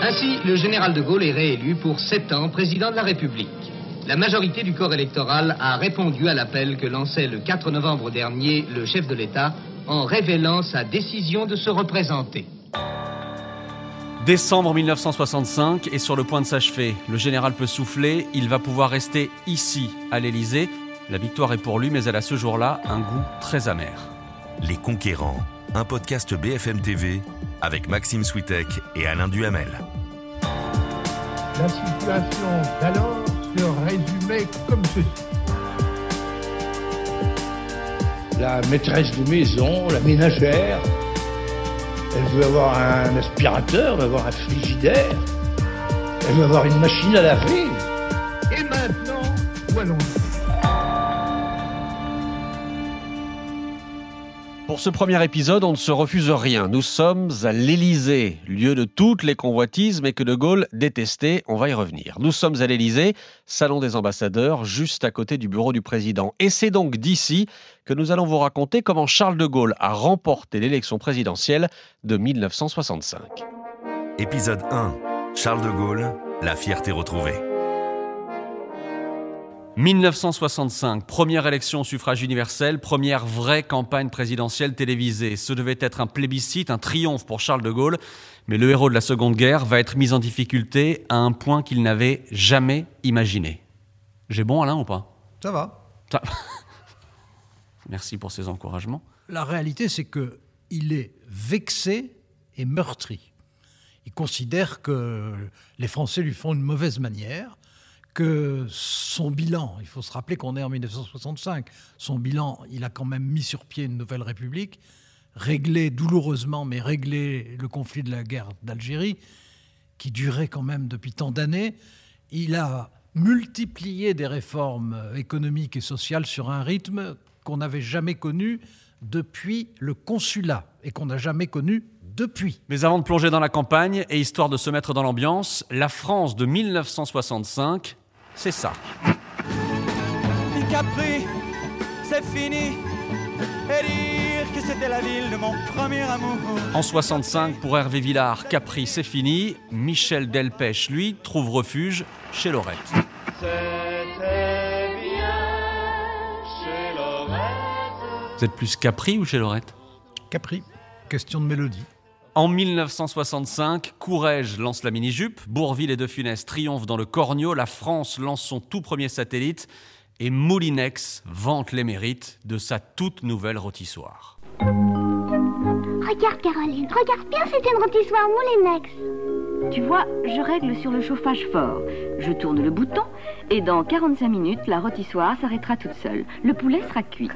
Ainsi, le général de Gaulle est réélu pour sept ans président de la République. La majorité du corps électoral a répondu à l'appel que lançait le 4 novembre dernier le chef de l'État en révélant sa décision de se représenter. Décembre 1965 est sur le point de s'achever. Le général peut souffler, il va pouvoir rester ici, à l'Élysée. La victoire est pour lui, mais elle a ce jour-là un goût très amer. Les Conquérants, un podcast BFM TV avec Maxime Switek et Alain Duhamel. La situation d'alors se résumait comme ceci. La maîtresse de maison, la ménagère, elle veut avoir un aspirateur, elle veut avoir un frigidaire, elle veut avoir une machine à laver. Et maintenant, où allons-nous? Pour ce premier épisode, on ne se refuse rien. Nous sommes à l'Élysée, lieu de toutes les convoitises, mais que De Gaulle détestait. On va y revenir. Nous sommes à l'Élysée, salon des ambassadeurs, juste à côté du bureau du président. Et c'est donc d'ici que nous allons vous raconter comment Charles de Gaulle a remporté l'élection présidentielle de 1965. Épisode 1. Charles de Gaulle, la fierté retrouvée. 1965, première élection au suffrage universel, première vraie campagne présidentielle télévisée. Ce devait être un plébiscite, un triomphe pour Charles de Gaulle, mais le héros de la Seconde Guerre va être mis en difficulté à un point qu'il n'avait jamais imaginé. J'ai bon Alain ou pas? Ça va. Ça... Merci pour ces encouragements. La réalité, c'est que il est vexé et meurtri. Il considère que les Français lui font une mauvaise manière que son bilan, il faut se rappeler qu'on est en 1965, son bilan, il a quand même mis sur pied une nouvelle république, réglé douloureusement, mais réglé le conflit de la guerre d'Algérie, qui durait quand même depuis tant d'années. Il a multiplié des réformes économiques et sociales sur un rythme qu'on n'avait jamais connu depuis le consulat et qu'on n'a jamais connu depuis. Mais avant de plonger dans la campagne et histoire de se mettre dans l'ambiance, la France de 1965 c'est ça. Capri, c'est fini. Et dire que c'était la ville de mon premier amour. En 65, pour Hervé Villard, Capri, c'est fini. Michel Delpech, lui, trouve refuge chez Lorette. Vous êtes plus Capri ou chez Lorette Capri, question de mélodie. En 1965, Courrèges lance la mini-jupe, Bourville et De Funès triomphent dans le Cornio, la France lance son tout premier satellite et Moulinex vante les mérites de sa toute nouvelle rôtissoire. Regarde Caroline, regarde bien, c'est une rôtissoire Moulinex. Tu vois, je règle sur le chauffage fort. Je tourne le bouton et dans 45 minutes, la rôtissoire s'arrêtera toute seule. Le poulet sera cuit.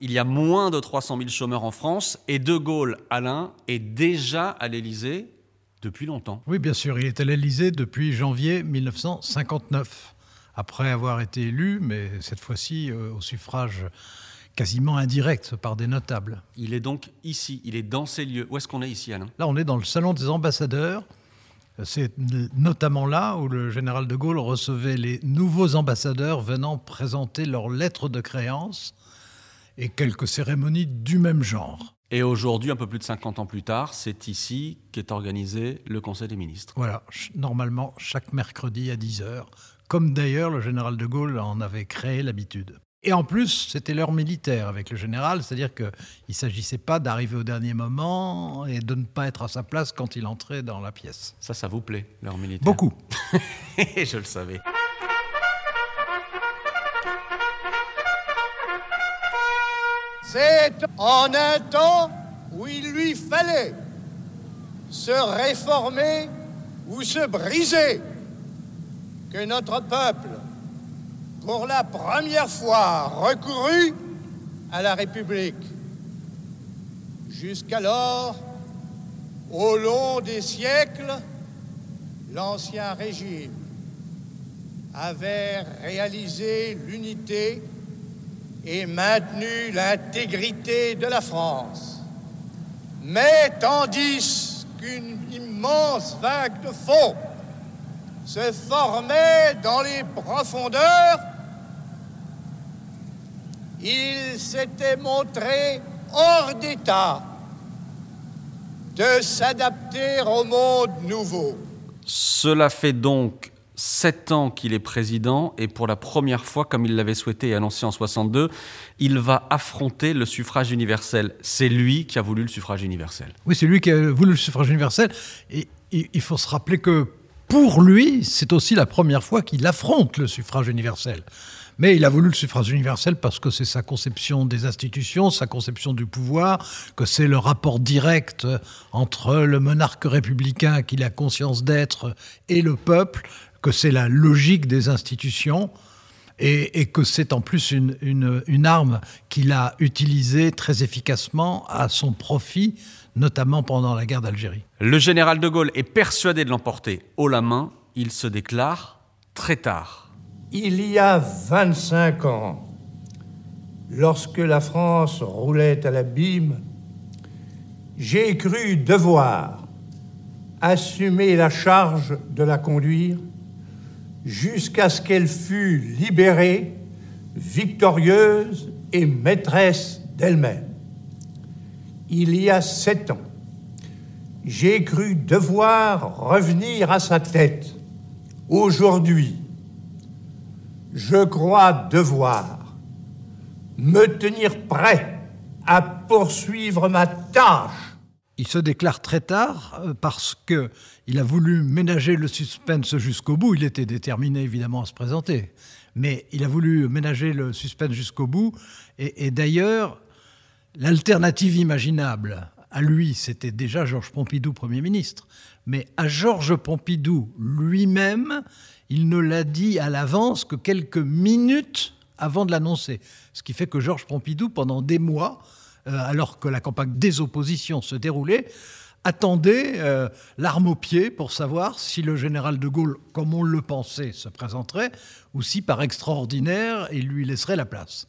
Il y a moins de 300 000 chômeurs en France et De Gaulle, Alain, est déjà à l'Élysée depuis longtemps. Oui, bien sûr, il est à l'Élysée depuis janvier 1959, après avoir été élu, mais cette fois-ci euh, au suffrage quasiment indirect par des notables. Il est donc ici, il est dans ces lieux. Où est-ce qu'on est ici, Alain? Là, on est dans le salon des ambassadeurs. C'est notamment là où le général de Gaulle recevait les nouveaux ambassadeurs venant présenter leurs lettres de créance et quelques cérémonies du même genre. Et aujourd'hui, un peu plus de 50 ans plus tard, c'est ici qu'est organisé le Conseil des ministres. Voilà, normalement chaque mercredi à 10h, comme d'ailleurs le général de Gaulle en avait créé l'habitude. Et en plus, c'était l'heure militaire avec le général, c'est-à-dire qu'il ne s'agissait pas d'arriver au dernier moment et de ne pas être à sa place quand il entrait dans la pièce. Ça, ça vous plaît, l'heure militaire? Beaucoup. Je le savais. C'est en un temps où il lui fallait se réformer ou se briser que notre peuple, pour la première fois, recourut à la République. Jusqu'alors, au long des siècles, l'Ancien Régime avait réalisé l'unité et maintenu l'intégrité de la France. Mais tandis qu'une immense vague de fond se formait dans les profondeurs, il s'était montré hors d'état de s'adapter au monde nouveau. Cela fait donc sept ans qu'il est président et pour la première fois, comme il l'avait souhaité et annoncé en 62, il va affronter le suffrage universel. C'est lui qui a voulu le suffrage universel. Oui, c'est lui qui a voulu le suffrage universel. Et il faut se rappeler que pour lui, c'est aussi la première fois qu'il affronte le suffrage universel. Mais il a voulu le suffrage universel parce que c'est sa conception des institutions, sa conception du pouvoir, que c'est le rapport direct entre le monarque républicain qu'il a conscience d'être et le peuple, que c'est la logique des institutions. Et, que c'est en plus une, une arme qu'il a utilisée très efficacement à son profit, notamment pendant la guerre d'Algérie. Le général de Gaulle est persuadé de l'emporter haut la main. Il se déclare très tard. Il y a 25 ans, lorsque la France roulait à l'abîme, j'ai cru devoir assumer la charge de la conduire jusqu'à ce qu'elle fût libérée, victorieuse et maîtresse d'elle-même. Il y a sept ans, j'ai cru devoir revenir à sa tête. Aujourd'hui, je crois devoir me tenir prêt à poursuivre ma tâche. Il se déclare très tard euh, parce que il a voulu ménager le suspense jusqu'au bout. Il était déterminé évidemment à se présenter, mais il a voulu ménager le suspense jusqu'au bout. Et, et d'ailleurs, l'alternative imaginable à lui, c'était déjà Georges Pompidou, Premier ministre. Mais à Georges Pompidou lui-même, il ne l'a dit à l'avance que quelques minutes avant de l'annoncer. Ce qui fait que Georges Pompidou, pendant des mois, alors que la campagne des oppositions se déroulait, attendait euh, l'arme au pied pour savoir si le général de Gaulle, comme on le pensait, se présenterait, ou si par extraordinaire, il lui laisserait la place.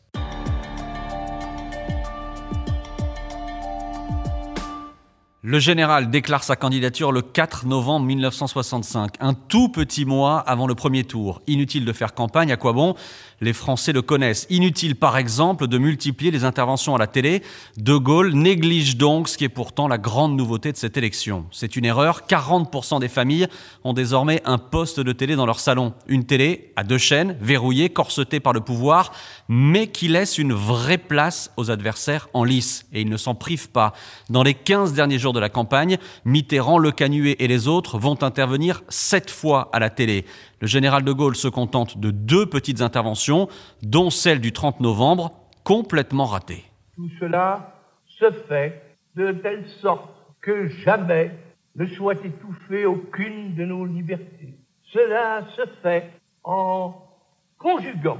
Le général déclare sa candidature le 4 novembre 1965, un tout petit mois avant le premier tour. Inutile de faire campagne, à quoi bon? Les Français le connaissent. Inutile, par exemple, de multiplier les interventions à la télé. De Gaulle néglige donc ce qui est pourtant la grande nouveauté de cette élection. C'est une erreur. 40% des familles ont désormais un poste de télé dans leur salon. Une télé à deux chaînes, verrouillée, corsetée par le pouvoir, mais qui laisse une vraie place aux adversaires en lice. Et ils ne s'en privent pas. Dans les 15 derniers jours de la campagne, Mitterrand, Le Canuet et les autres vont intervenir sept fois à la télé. Le général de Gaulle se contente de deux petites interventions, dont celle du 30 novembre, complètement ratée. Tout cela se fait de telle sorte que jamais ne soit étouffée aucune de nos libertés. Cela se fait en conjuguant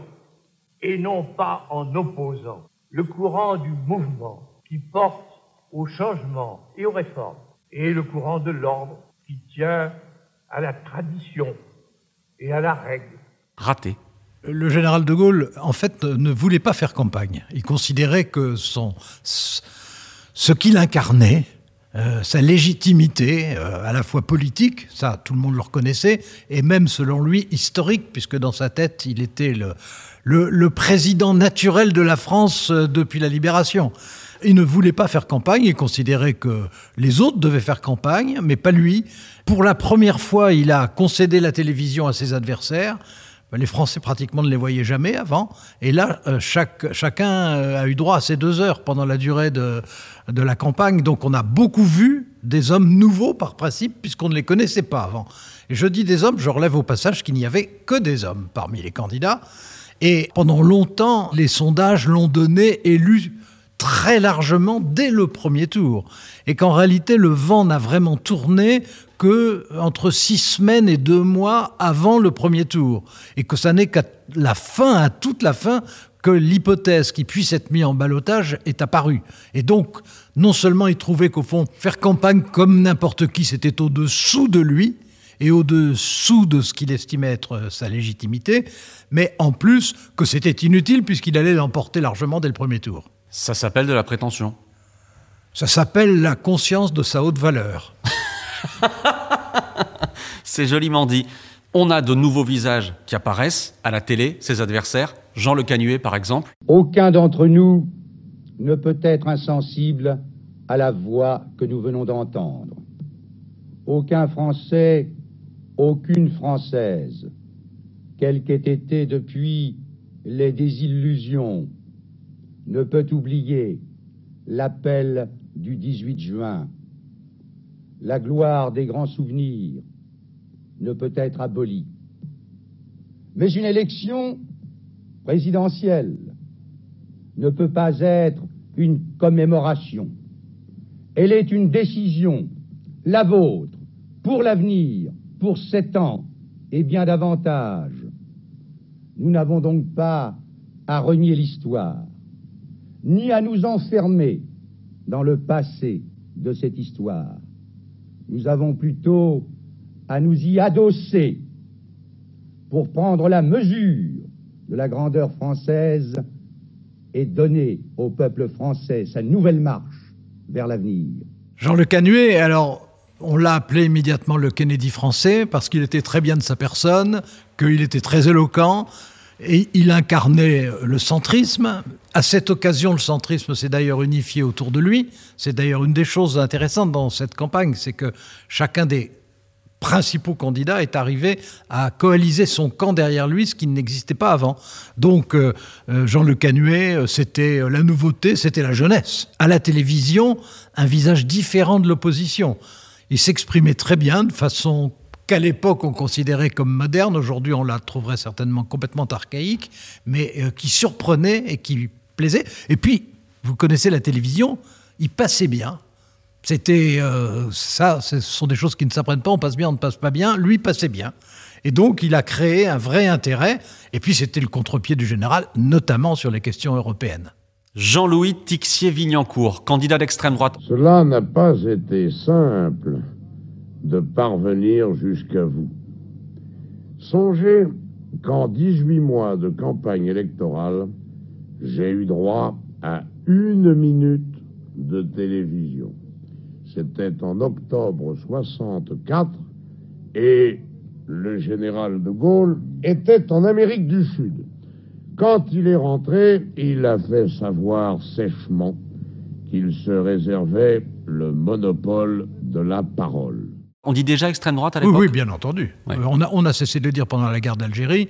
et non pas en opposant le courant du mouvement qui porte au changement et aux réformes et le courant de l'ordre qui tient à la tradition et à la règle. Raté. Le général de Gaulle, en fait, ne voulait pas faire campagne. Il considérait que son, ce qu'il incarnait, euh, sa légitimité, euh, à la fois politique, ça tout le monde le reconnaissait, et même selon lui historique, puisque dans sa tête il était le, le, le président naturel de la France euh, depuis la libération. Il ne voulait pas faire campagne, il considérait que les autres devaient faire campagne, mais pas lui. Pour la première fois, il a concédé la télévision à ses adversaires. Les Français pratiquement ne les voyaient jamais avant. Et là, euh, chacun euh, a eu droit à ses deux heures pendant la durée de, de la campagne. Donc on a beaucoup vu des hommes nouveaux par principe, puisqu'on ne les connaissait pas avant. Et je dis des hommes, je relève au passage qu'il n'y avait que des hommes parmi les candidats. Et pendant longtemps, les sondages l'ont donné élu très largement dès le premier tour. Et qu'en réalité, le vent n'a vraiment tourné que entre six semaines et deux mois avant le premier tour. Et que ça n'est qu'à la fin, à toute la fin, que l'hypothèse qui puisse être mise en balotage est apparue. Et donc, non seulement il trouvait qu'au fond, faire campagne comme n'importe qui, c'était au-dessous de lui, et au-dessous de ce qu'il estimait être sa légitimité, mais en plus que c'était inutile puisqu'il allait l'emporter largement dès le premier tour. Ça s'appelle de la prétention. Ça s'appelle la conscience de sa haute valeur. C'est joliment dit. On a de nouveaux visages qui apparaissent à la télé, ses adversaires. Jean Le Canuet, par exemple. Aucun d'entre nous ne peut être insensible à la voix que nous venons d'entendre. Aucun Français, aucune Française, quel qu'ait été depuis les désillusions, ne peut oublier l'appel du 18 juin. La gloire des grands souvenirs ne peut être abolie. Mais une élection présidentielle ne peut pas être une commémoration. Elle est une décision, la vôtre, pour l'avenir, pour sept ans et bien davantage. Nous n'avons donc pas à renier l'histoire, ni à nous enfermer dans le passé de cette histoire. Nous avons plutôt à nous y adosser pour prendre la mesure de la grandeur française et donner au peuple français sa nouvelle marche vers l'avenir. Jean Le Canuet, alors on l'a appelé immédiatement le Kennedy français parce qu'il était très bien de sa personne, qu'il était très éloquent et il incarnait le centrisme. À cette occasion, le centrisme s'est d'ailleurs unifié autour de lui. C'est d'ailleurs une des choses intéressantes dans cette campagne, c'est que chacun des principaux candidats est arrivé à coaliser son camp derrière lui, ce qui n'existait pas avant. Donc euh, euh, Jean Le Canuet, euh, c'était la nouveauté, c'était la jeunesse. À la télévision, un visage différent de l'opposition. Il s'exprimait très bien, de façon qu'à l'époque on considérait comme moderne, aujourd'hui on la trouverait certainement complètement archaïque, mais qui surprenait et qui plaisait. Et puis, vous connaissez la télévision, il passait bien, c'était euh, ça, ce sont des choses qui ne s'apprennent pas, on passe bien, on ne passe pas bien. Lui passait bien. Et donc, il a créé un vrai intérêt. Et puis, c'était le contre-pied du général, notamment sur les questions européennes. Jean-Louis Tixier-Vignancourt, candidat d'extrême droite. Cela n'a pas été simple de parvenir jusqu'à vous. Songez qu'en 18 mois de campagne électorale, j'ai eu droit à une minute de télévision. C'était en octobre 64 et le général de Gaulle était en Amérique du Sud. Quand il est rentré, il a fait savoir sèchement qu'il se réservait le monopole de la parole. On dit déjà extrême droite à l'époque Oui, oui, bien entendu. Euh, on, a, on a cessé de le dire pendant la guerre d'Algérie.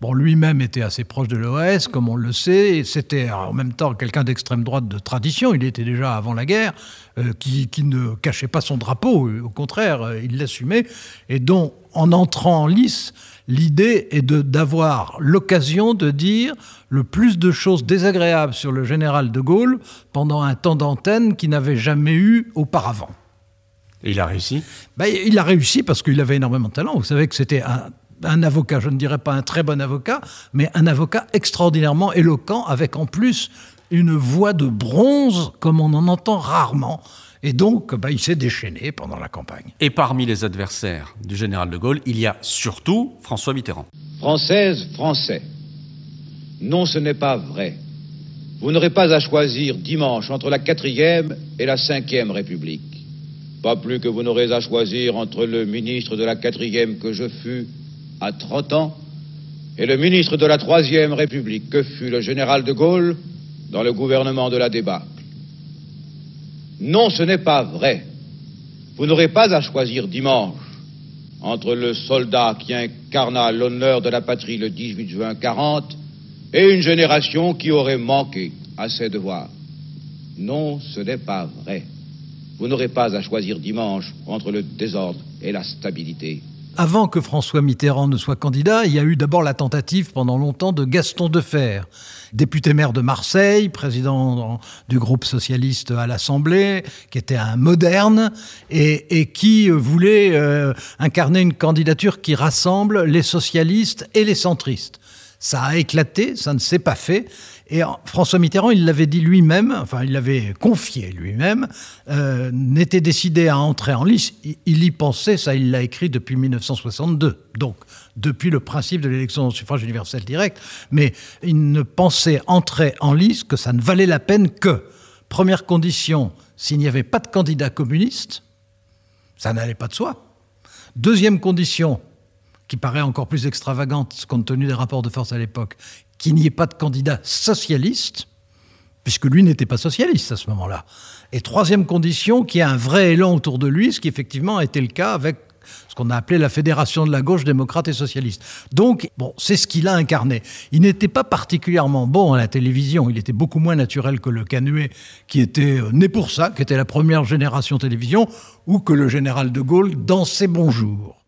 Bon, lui-même était assez proche de l'OS, comme on le sait. C'était en même temps quelqu'un d'extrême droite de tradition. Il était déjà avant la guerre, euh, qui, ne cachait pas son drapeau. Au contraire, euh, il l'assumait. Et dont, en entrant en lice, l'idée est d'avoir l'occasion de dire le plus de choses désagréables sur le général de Gaulle pendant un temps d'antenne qu'il n'avait jamais eu auparavant. Et il a réussi ben, Il a réussi parce qu'il avait énormément de talent. Vous savez que c'était un un avocat, je ne dirais pas un très bon avocat, mais un avocat extraordinairement éloquent, avec en plus une voix de bronze comme on en entend rarement. Et donc, bah, il s'est déchaîné pendant la campagne. Et parmi les adversaires du général de Gaulle, il y a surtout François Mitterrand. Française, Français. Non, ce n'est pas vrai. Vous n'aurez pas à choisir dimanche entre la quatrième et la cinquième République. Pas plus que vous n'aurez à choisir entre le ministre de la quatrième que je fus à 30 ans, et le ministre de la Troisième République, que fut le général de Gaulle dans le gouvernement de la débâcle. Non, ce n'est pas vrai. Vous n'aurez pas à choisir dimanche entre le soldat qui incarna l'honneur de la patrie le 18 juin 40 et une génération qui aurait manqué à ses devoirs. Non, ce n'est pas vrai. Vous n'aurez pas à choisir dimanche entre le désordre et la stabilité. Avant que François Mitterrand ne soit candidat, il y a eu d'abord la tentative pendant longtemps de Gaston Defer, député maire de Marseille, président du groupe socialiste à l'Assemblée, qui était un moderne et, qui voulait euh, incarner une candidature qui rassemble les socialistes et les centristes. Ça a éclaté, ça ne s'est pas fait. Et François Mitterrand, il l'avait dit lui-même, enfin il l'avait confié lui-même, euh, n'était décidé à entrer en lice. Il y pensait, ça il l'a écrit depuis 1962, donc depuis le principe de l'élection au suffrage universel direct, mais il ne pensait entrer en lice que ça ne valait la peine que, première condition, s'il n'y avait pas de candidat communiste, ça n'allait pas de soi. Deuxième condition, qui paraît encore plus extravagante compte tenu des rapports de force à l'époque, qu'il n'y ait pas de candidat socialiste, puisque lui n'était pas socialiste à ce moment-là. Et troisième condition, qu'il y ait un vrai élan autour de lui, ce qui effectivement a été le cas avec ce qu'on a appelé la fédération de la gauche démocrate et socialiste. Donc, bon, c'est ce qu'il a incarné. Il n'était pas particulièrement bon à la télévision, il était beaucoup moins naturel que le Canuet, qui était euh, né pour ça, qui était la première génération télévision, ou que le général de Gaulle dans ses bons jours.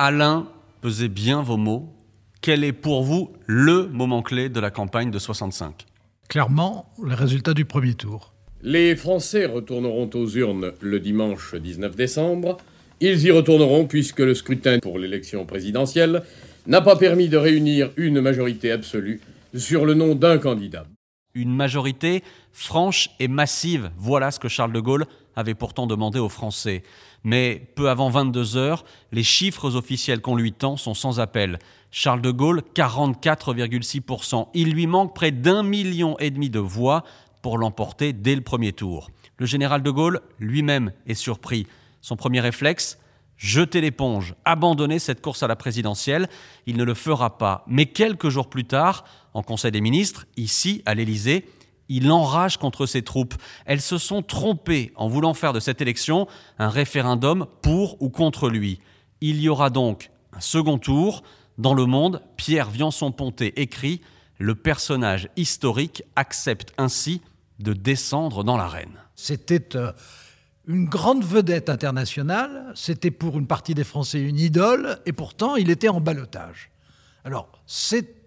Alain, pesez bien vos mots. Quel est pour vous le moment clé de la campagne de 65 Clairement, le résultat du premier tour. Les Français retourneront aux urnes le dimanche 19 décembre. Ils y retourneront puisque le scrutin pour l'élection présidentielle n'a pas permis de réunir une majorité absolue sur le nom d'un candidat. Une majorité franche et massive, voilà ce que Charles de Gaulle avait pourtant demandé aux Français. Mais peu avant 22 heures, les chiffres officiels qu'on lui tend sont sans appel. Charles de Gaulle, 44,6%. Il lui manque près d'un million et demi de voix pour l'emporter dès le premier tour. Le général de Gaulle lui-même est surpris. Son premier réflexe jeter l'éponge, abandonner cette course à la présidentielle. Il ne le fera pas. Mais quelques jours plus tard, en Conseil des ministres, ici, à l'Élysée, il enrage contre ses troupes. Elles se sont trompées en voulant faire de cette élection un référendum pour ou contre lui. Il y aura donc un second tour. Dans le monde, Pierre Viançon-Ponté écrit Le personnage historique accepte ainsi de descendre dans l'arène. C'était euh, une grande vedette internationale, c'était pour une partie des Français une idole, et pourtant il était en balotage. Alors, c'est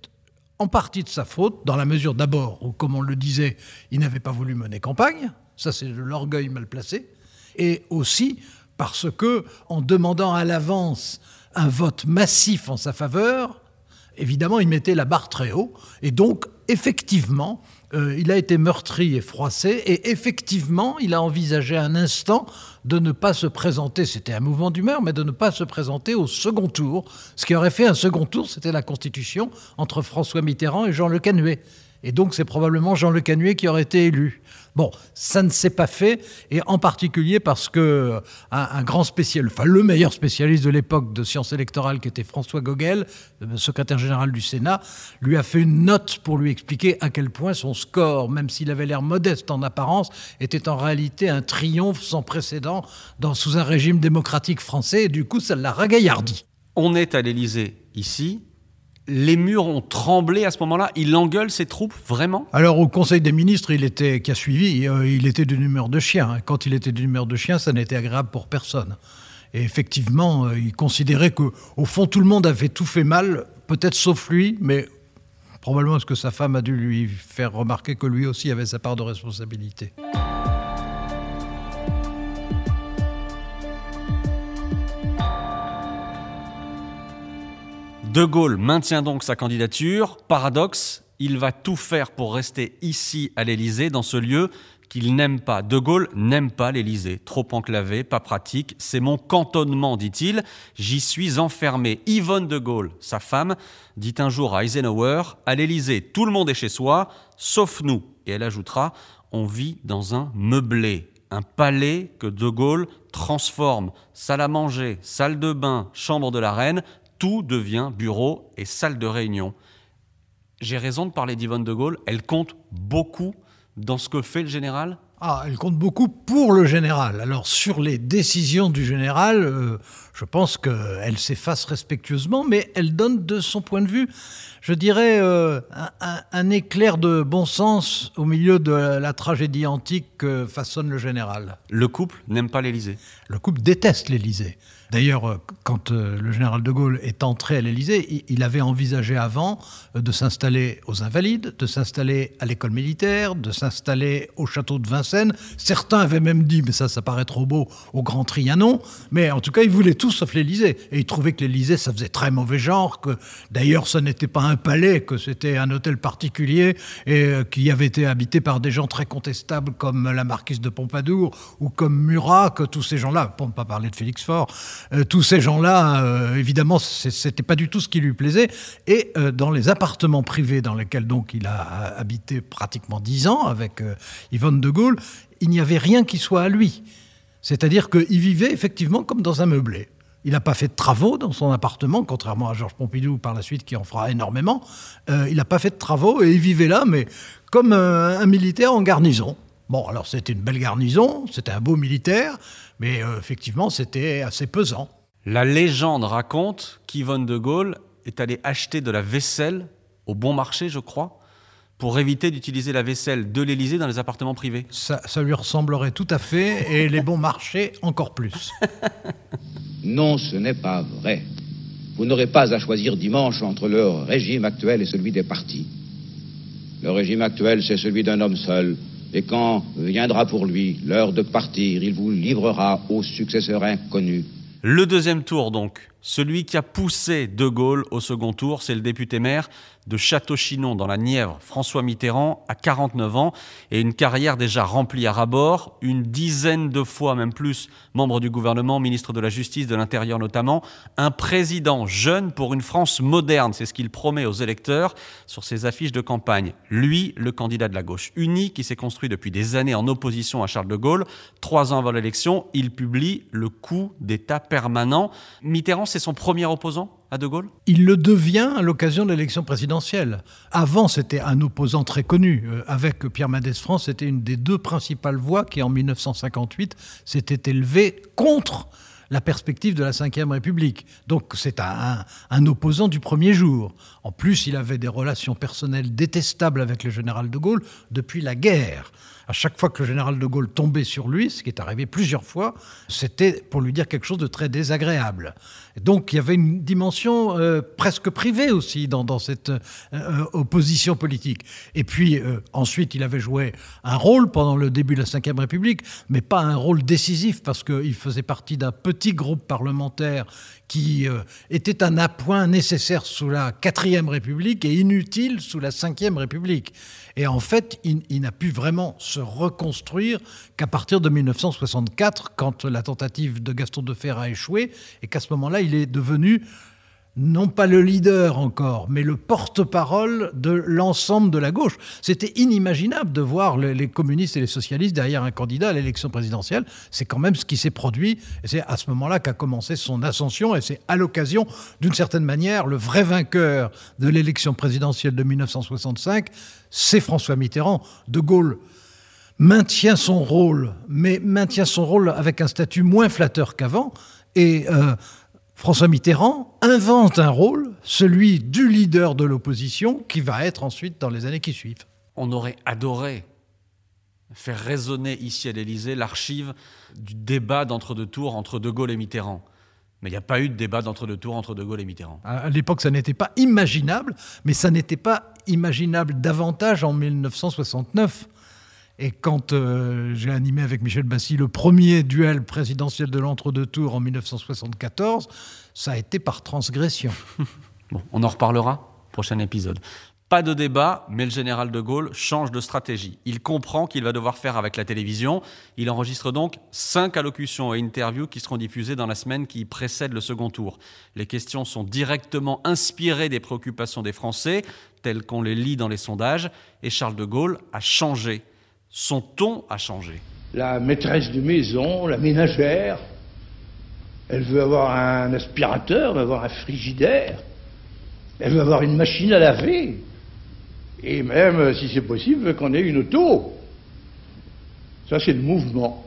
en partie de sa faute, dans la mesure d'abord où, comme on le disait, il n'avait pas voulu mener campagne, ça c'est de l'orgueil mal placé, et aussi parce que, en demandant à l'avance un vote massif en sa faveur, évidemment, il mettait la barre très haut, et donc, effectivement, euh, il a été meurtri et froissé, et effectivement, il a envisagé un instant de ne pas se présenter, c'était un mouvement d'humeur, mais de ne pas se présenter au second tour. Ce qui aurait fait un second tour, c'était la constitution entre François Mitterrand et Jean Le Canuet. Et donc, c'est probablement Jean Le Canuet qui aurait été élu. Bon, ça ne s'est pas fait, et en particulier parce que euh, un, grand spécialiste, enfin le meilleur spécialiste de l'époque de sciences électorales, qui était François Gogel, euh, secrétaire général du Sénat, lui a fait une note pour lui expliquer à quel point son score, même s'il avait l'air modeste en apparence, était en réalité un triomphe sans précédent dans, sous un régime démocratique français, et du coup, ça l'a ragaillardi. On est à l'Élysée ici, les murs ont tremblé à ce moment-là. Il engueule ses troupes, vraiment? Alors, au Conseil des ministres, il était, qui a suivi, euh, il était d'une humeur de chien. Quand il était d'une humeur de chien, ça n'était agréable pour personne. Et effectivement, euh, il considérait que, au fond, tout le monde avait tout fait mal, peut-être sauf lui, mais probablement parce que sa femme a dû lui faire remarquer que lui aussi avait sa part de responsabilité. De Gaulle maintient donc sa candidature. Paradoxe, il va tout faire pour rester ici à l'Élysée, dans ce lieu qu'il n'aime pas. De Gaulle n'aime pas l'Élysée. Trop enclavé, pas pratique. C'est mon cantonnement, dit-il. J'y suis enfermé. Yvonne de Gaulle, sa femme, dit un jour à Eisenhower À l'Élysée, tout le monde est chez soi, sauf nous. Et elle ajoutera On vit dans un meublé. Un palais que De Gaulle transforme. Salle à manger, salle de bain, chambre de la reine, tout devient bureau et salle de réunion. J'ai raison de parler d'Yvonne de Gaulle, elle compte beaucoup dans ce que fait le général? Ah, elle compte beaucoup pour le général. Alors sur les décisions du général, euh, je pense qu'elle s'efface respectueusement, mais elle donne de son point de vue, je dirais, euh, un, éclair de bon sens au milieu de la tragédie antique que façonne le général. Le couple n'aime pas l'Élysée. Le couple déteste l'Élysée. D'ailleurs, euh, quand euh, le général de Gaulle est entré à l'Élysée, il avait envisagé avant euh, de s'installer aux Invalides, de s'installer à l'école militaire, de s'installer au château de Vincennes. Certains avaient même dit, mais ça, ça paraît trop beau, au Grand Trianon. Mais en tout cas, ils voulaient tout sauf l'Élysée. Et ils trouvaient que l'Élysée, ça faisait très mauvais genre, que d'ailleurs, ce n'était pas un palais, que c'était un hôtel particulier et qui avait été habité par des gens très contestables comme la marquise de Pompadour ou comme Murat, que tous ces gens-là, pour ne pas parler de Félix Faure, euh, tous ces gens-là, euh, évidemment, c'était pas du tout ce qui lui plaisait. Et euh, dans les appartements privés dans lesquels donc il a habité pratiquement dix ans avec Yvonne de Gaulle, il n'y avait rien qui soit à lui. C'est-à-dire qu'il vivait effectivement comme dans un meublé. Il n'a pas fait de travaux dans son appartement, contrairement à Georges Pompidou par la suite qui en fera énormément. Euh, il n'a pas fait de travaux et il vivait là, mais comme un militaire en garnison. Bon, alors c'était une belle garnison, c'était un beau militaire, mais euh, effectivement c'était assez pesant. La légende raconte qu'Yvonne de Gaulle est allé acheter de la vaisselle au bon marché, je crois, pour éviter d'utiliser la vaisselle de l'Élysée dans les appartements privés. Ça, ça lui ressemblerait tout à fait, et les bons marchés encore plus. Non, ce n'est pas vrai. Vous n'aurez pas à choisir dimanche entre le régime actuel et celui des partis. Le régime actuel, c'est celui d'un homme seul. Et quand viendra pour lui l'heure de partir, il vous livrera au successeur inconnu. Le deuxième tour, donc, celui qui a poussé De Gaulle au second tour, c'est le député maire de Château-Chinon dans la Nièvre, François Mitterrand, à 49 ans, et une carrière déjà remplie à rabord, une dizaine de fois, même plus, membre du gouvernement, ministre de la Justice, de l'Intérieur notamment, un président jeune pour une France moderne, c'est ce qu'il promet aux électeurs sur ses affiches de campagne. Lui, le candidat de la gauche unie, qui s'est construit depuis des années en opposition à Charles de Gaulle, trois ans avant l'élection, il publie le coup d'État permanent. Mitterrand, c'est son premier opposant à De Gaulle? Il le devient à l'occasion de l'élection présidentielle. Avant, c'était un opposant très connu. Euh, avec Pierre Mendès France, c'était une des deux principales voix qui, en 1958, s'était élevée contre la perspective de la Ve République. Donc c'est un, un, un, opposant du premier jour. En plus, il avait des relations personnelles détestables avec le général de Gaulle depuis la guerre à chaque fois que le général de Gaulle tombait sur lui, ce qui est arrivé plusieurs fois, c'était pour lui dire quelque chose de très désagréable. Donc il y avait une dimension euh, presque privée aussi dans, dans cette euh, opposition politique. Et puis euh, ensuite, il avait joué un rôle pendant le début de la Ve République, mais pas un rôle décisif parce qu'il faisait partie d'un petit groupe parlementaire qui euh, était un appoint nécessaire sous la quatrième République et inutile sous la cinquième République. Et en fait, il, il n'a pu vraiment se reconstruire qu'à partir de 1964, quand la tentative de Gaston de Fer a échoué, et qu'à ce moment-là, il est devenu non pas le leader encore, mais le porte-parole de l'ensemble de la gauche. C'était inimaginable de voir les communistes et les socialistes derrière un candidat à l'élection présidentielle. C'est quand même ce qui s'est produit. Et c'est à ce moment-là qu'a commencé son ascension. Et c'est à l'occasion, d'une certaine manière, le vrai vainqueur de l'élection présidentielle de 1965, c'est François Mitterrand. De Gaulle maintient son rôle, mais maintient son rôle avec un statut moins flatteur qu'avant. Et euh, François Mitterrand invente un rôle, celui du leader de l'opposition, qui va être ensuite dans les années qui suivent. On aurait adoré faire résonner ici à l'Élysée l'archive du débat d'entre-deux tours entre De Gaulle et Mitterrand. Mais il n'y a pas eu de débat d'entre-deux tours entre De Gaulle et Mitterrand. À l'époque, ça n'était pas imaginable, mais ça n'était pas imaginable davantage en 1969. Et quand euh, j'ai animé avec Michel Bassy le premier duel présidentiel de l'entre-deux tours en 1974, ça a été par transgression. bon, on en reparlera, prochain épisode. Pas de débat, mais le général de Gaulle change de stratégie. Il comprend qu'il va devoir faire avec la télévision. Il enregistre donc cinq allocutions et interviews qui seront diffusées dans la semaine qui précède le second tour. Les questions sont directement inspirées des préoccupations des Français, telles qu'on les lit dans les sondages, et Charles de Gaulle a changé son ton a changé? La maîtresse de maison, la ménagère, elle veut avoir un aspirateur, elle veut avoir un frigidaire, elle veut avoir une machine à laver, et même, si c'est possible, qu'on ait une auto. Ça, c'est le mouvement.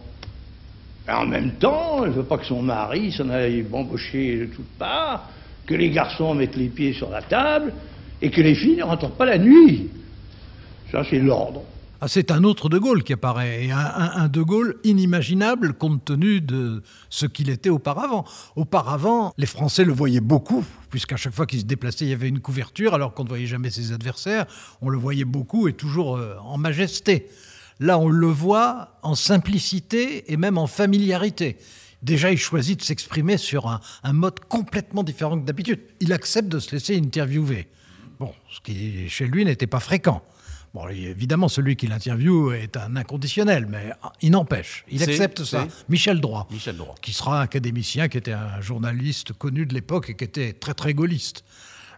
Et en même temps, elle ne veut pas que son mari s'en aille bambocher de toutes parts, que les garçons mettent les pieds sur la table, et que les filles ne rentrent pas la nuit. Ça, c'est l'ordre. Ah, c'est un autre De Gaulle qui apparaît, et un, De Gaulle inimaginable compte tenu de ce qu'il était auparavant. Auparavant, les Français le voyaient beaucoup, puisqu'à chaque fois qu'il se déplaçait, il y avait une couverture, alors qu'on ne voyait jamais ses adversaires. On le voyait beaucoup et toujours euh, en majesté. Là, on le voit en simplicité et même en familiarité. Déjà, il choisit de s'exprimer sur un, un mode complètement différent que d'habitude. Il accepte de se laisser interviewer. Bon, ce qui chez lui n'était pas fréquent. Bon, évidemment, celui qui l'interviewe est un inconditionnel, mais il n'empêche, il accepte ça. Michel Droit, Michel Droit, qui sera académicien, qui était un journaliste connu de l'époque et qui était très très gaulliste.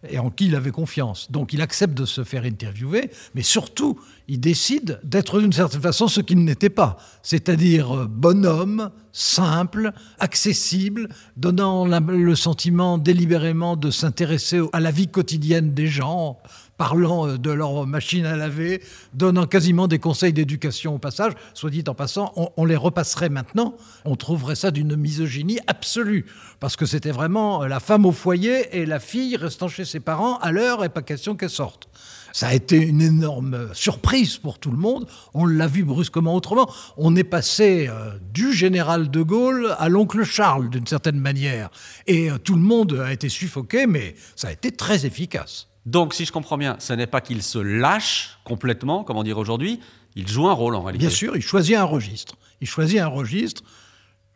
et en qui il avait confiance. Donc il accepte de se faire interviewer, mais surtout, il décide d'être d'une certaine façon ce qu'il n'était pas, c'est-à-dire euh, bonhomme, simple, accessible, donnant le sentiment délibérément de s'intéresser à la vie quotidienne des gens, parlant euh, de leur machine à laver, donnant quasiment des conseils d'éducation au passage. Soit dit en passant, on, les repasserait maintenant, on trouverait ça d'une misogynie absolue, parce que c'était vraiment euh, la femme au foyer et la fille restant chez ses parents à l'heure et pas question qu'elle sorte. Ça a été une énorme surprise pour tout le monde. On l'a vu brusquement autrement. On est passé euh, du général de Gaulle à l'oncle Charles, d'une certaine manière. Et tout le monde a été suffoqué, mais ça a été très efficace. Donc, si je comprends bien, ce n'est pas qu'il se lâche complètement, comme on dirait aujourd'hui, il joue un rôle en réalité. Bien sûr, il choisit un registre. Il choisit un registre.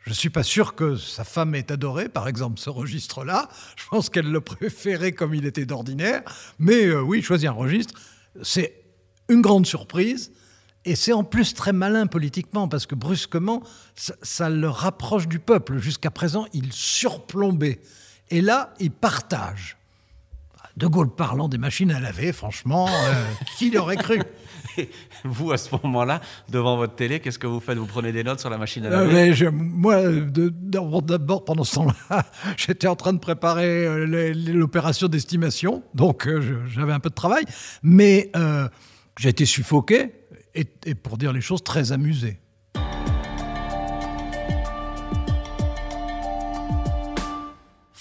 Je ne suis pas sûr que sa femme ait adoré, par exemple, ce registre-là. Je pense qu'elle le préférait comme il était d'ordinaire. Mais euh, oui, il choisit un registre. C'est une grande surprise. Et c'est en plus très malin politiquement, parce que brusquement, ça, ça le rapproche du peuple. Jusqu'à présent, il surplombait. Et là, il partage. De Gaulle parlant des machines à laver, franchement, euh, qui l'aurait cru? Vous, à ce moment-là, devant votre télé, qu'est-ce que vous faites? Vous prenez des notes sur la machine à laver? euh, Moi, d'abord, pendant ce temps-là, j'étais en train de préparer euh, l'opération d'estimation, donc j'avais un peu de travail, mais j'ai été suffoqué, et, et pour dire les choses, très amusé.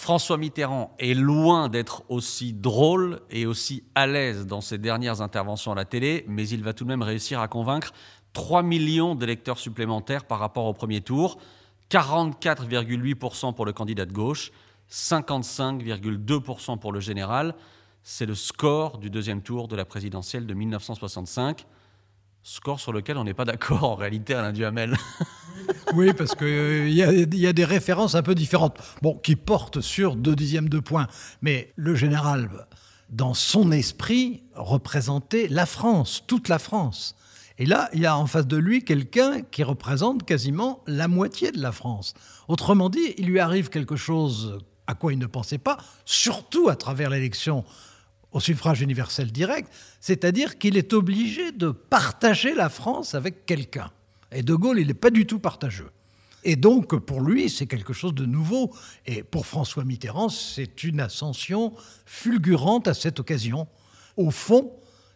François Mitterrand est loin d'être aussi drôle et aussi à l'aise dans ses dernières interventions à la télé, mais il va tout de même réussir à convaincre 3 millions d'électeurs supplémentaires par rapport au premier tour, 44,8% pour le candidat de gauche, 55,2% pour le général. C'est le score du deuxième tour de la présidentielle de 1965 score sur lequel on n'est pas d'accord en réalité, Alain Duhamel. oui, parce qu'il euh, y, a des références un peu différentes, bon, qui portent sur deux dixièmes de points. Mais le général, dans son esprit, représentait la France, toute la France. Et là, il y a en face de lui quelqu'un qui représente quasiment la moitié de la France. Autrement dit, il lui arrive quelque chose à quoi il ne pensait pas, surtout à travers l'élection au suffrage universel direct, c'est-à-dire qu'il est obligé de partager la France avec quelqu'un. Et De Gaulle, il n'est pas du tout partageux. Et donc, pour lui, c'est quelque chose de nouveau. Et pour François Mitterrand, c'est une ascension fulgurante à cette occasion. Au fond,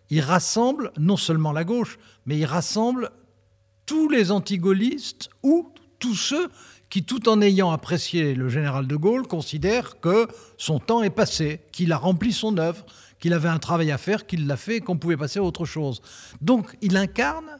il rassemble non seulement la gauche, mais il rassemble tous les antigaullistes ou tous ceux qui, tout en ayant apprécié le général de Gaulle, considèrent que son temps est passé, qu'il a rempli son œuvre, qu'il avait un travail à faire, qu'il l'a fait, qu'on pouvait passer à autre chose. Donc il incarne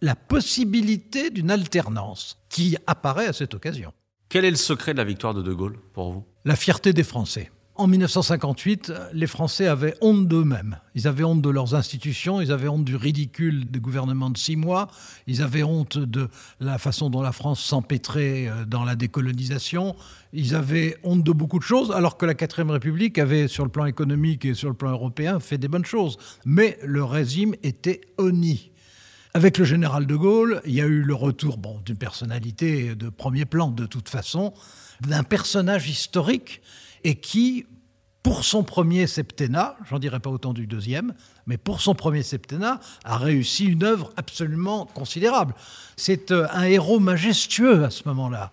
la possibilité d'une alternance qui apparaît à cette occasion. Quel est le secret de la victoire de De Gaulle pour vous? La fierté des Français en 1958, les Français avaient honte d'eux-mêmes. Ils avaient honte de leurs institutions, ils avaient honte du ridicule des gouvernements de six mois, ils avaient honte de la façon dont la France s'empêtrait euh, dans la décolonisation, ils avaient honte de beaucoup de choses, alors que la quatrième République avait, sur le plan économique et sur le plan européen, fait des bonnes choses. Mais le régime était honni. Avec le général de Gaulle, il y a eu le retour bon, d'une personnalité de premier plan de toute façon, d'un personnage historique et qui, pour son premier septennat, j'en dirai pas autant du deuxième, mais pour son premier septennat, a réussi une œuvre absolument considérable. C'est euh, un héros majestueux à ce moment-là.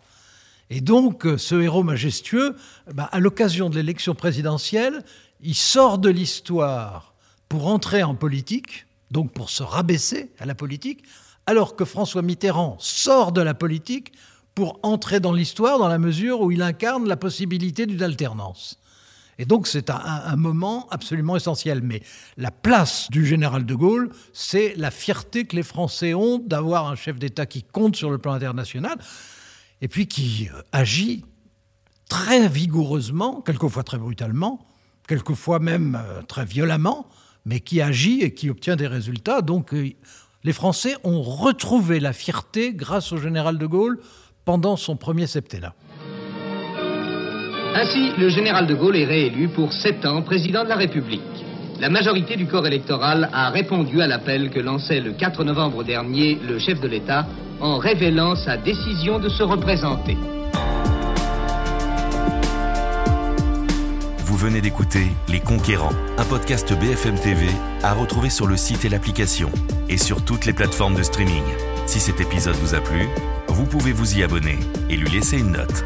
Et donc, euh, ce héros majestueux, bah, à l'occasion de l'élection présidentielle, il sort de l'histoire pour entrer en politique, donc pour se rabaisser à la politique, alors que François Mitterrand sort de la politique pour entrer dans l'histoire dans la mesure où il incarne la possibilité d'une alternance. Et donc c'est un, moment absolument essentiel. Mais la place du général de Gaulle, c'est la fierté que les Français ont d'avoir un chef d'État qui compte sur le plan international et puis qui euh, agit très vigoureusement, quelquefois très brutalement, quelquefois même euh, très violemment, mais qui agit et qui obtient des résultats. Donc euh, les Français ont retrouvé la fierté grâce au général de Gaulle pendant son premier septennat. Ainsi, le général de Gaulle est réélu pour sept ans président de la République. La majorité du corps électoral a répondu à l'appel que lançait le 4 novembre dernier le chef de l'État en révélant sa décision de se représenter. Vous venez d'écouter Les Conquérants, un podcast BFM TV à retrouver sur le site et l'application et sur toutes les plateformes de streaming. Si cet épisode vous a plu, vous pouvez vous y abonner et lui laisser une note.